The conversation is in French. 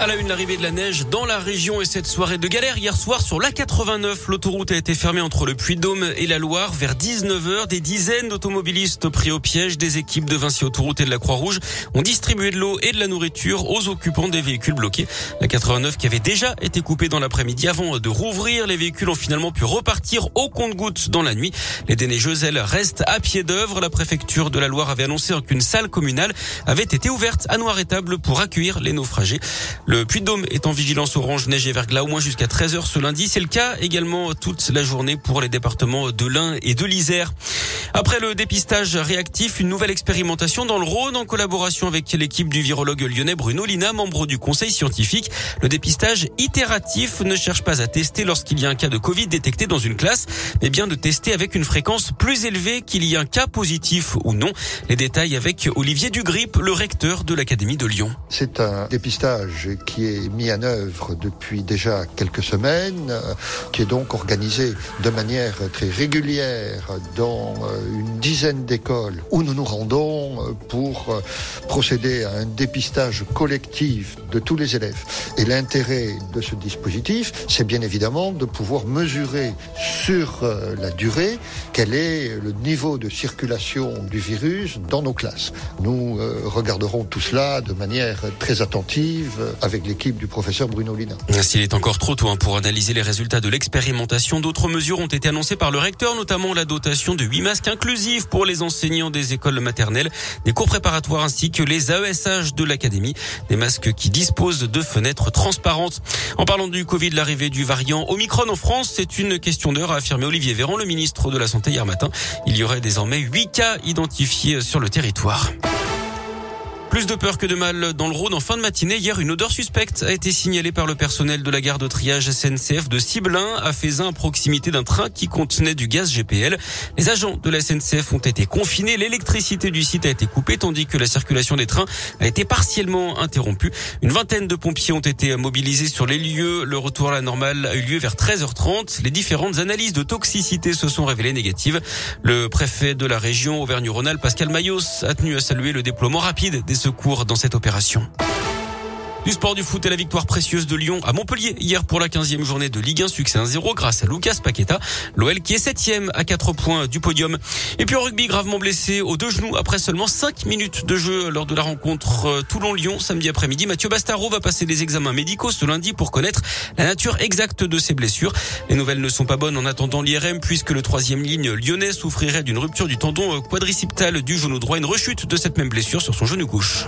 À la une, l'arrivée de la neige dans la région et cette soirée de galère hier soir sur l'A89. L'autoroute a été fermée entre le Puy-de-Dôme et la Loire vers 19h. Des dizaines d'automobilistes pris au piège. Des équipes de Vinci Autoroute et de la Croix-Rouge ont distribué de l'eau et de la nourriture aux occupants des véhicules bloqués. La 89 qui avait déjà été coupée dans l'après-midi avant de rouvrir. Les véhicules ont finalement pu repartir au compte-gouttes dans la nuit. Les déneigeuses, elles, restent à pied d'œuvre. La préfecture de la Loire avait annoncé qu'une salle communale avait été ouverte à noir et table pour accueillir les naufragés. Le Puy-de-Dôme est en vigilance orange, neige et verglas au moins jusqu'à 13h ce lundi. C'est le cas également toute la journée pour les départements de l'Ain et de l'Isère. Après le dépistage réactif, une nouvelle expérimentation dans le Rhône en collaboration avec l'équipe du virologue lyonnais Bruno Lina, membre du conseil scientifique. Le dépistage itératif ne cherche pas à tester lorsqu'il y a un cas de Covid détecté dans une classe, mais bien de tester avec une fréquence plus élevée qu'il y ait un cas positif ou non. Les détails avec Olivier Dugrip, le recteur de l'Académie de Lyon. C'est un dépistage qui est mis en œuvre depuis déjà quelques semaines, qui est donc organisé de manière très régulière dans euh, une dizaine d'écoles où nous nous rendons euh, pour euh, procéder à un dépistage collectif de tous les élèves. Et l'intérêt de ce dispositif, c'est bien évidemment de pouvoir mesurer sur euh, la durée quel est le niveau de circulation du virus dans nos classes. Nous regarderons tout cela de manière très attentive avec l'équipe du professeur Bruno Lina. S'il est encore trop tôt hein, pour analyser les résultats de l'expérimentation, d'autres mesures ont été annoncées par le recteur, notamment la dotation de 8 masques inclusifs pour les enseignants des écoles maternelles, des cours préparatoires ainsi que les AESH de l'académie, des masques qui disposent de fenêtres transparentes. En parlant du Covid, l'arrivée du variant Omicron en France, c'est une question d'heure, a affirmé Olivier Véran, le ministre de la Santé hier matin. Il y aurait désormais 8 cas identifiés sur le territoire. Plus de peur que de mal dans le Rhône en fin de matinée. Hier, une odeur suspecte a été signalée par le personnel de la gare de triage SNCF de Ciblin à Faisin à proximité d'un train qui contenait du gaz GPL. Les agents de la SNCF ont été confinés. L'électricité du site a été coupée tandis que la circulation des trains a été partiellement interrompue. Une vingtaine de pompiers ont été mobilisés sur les lieux. Le retour à la normale a eu lieu vers 13h30. Les différentes analyses de toxicité se sont révélées négatives. Le préfet de la région Auvergne-Rhône-Alpes, Pascal Mayos, a tenu à saluer le déploiement rapide des secours dans cette opération. Du sport du foot et la victoire précieuse de Lyon à Montpellier hier pour la 15e journée de Ligue 1, succès 1-0 grâce à Lucas Paqueta. L'OL qui est 7e à 4 points du podium. Et puis en rugby, gravement blessé aux deux genoux après seulement 5 minutes de jeu lors de la rencontre euh, Toulon-Lyon samedi après-midi. Mathieu Bastaro va passer les examens médicaux ce lundi pour connaître la nature exacte de ses blessures. Les nouvelles ne sont pas bonnes en attendant l'IRM puisque le troisième ligne lyonnais souffrirait d'une rupture du tendon euh, quadriceptal du genou droit, une rechute de cette même blessure sur son genou gauche.